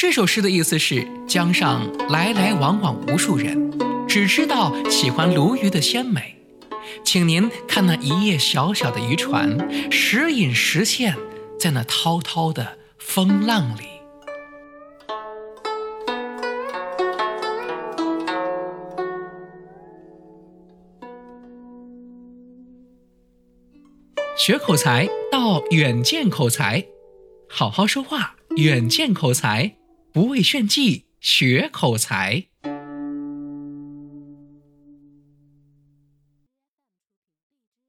这首诗的意思是：江上来来往往无数人，只知道喜欢鲈鱼的鲜美。请您看那一叶小小的渔船，时隐时现，在那滔滔的风浪里。学口才到远见口才，好好说话，远见口才，不为炫技，学口才。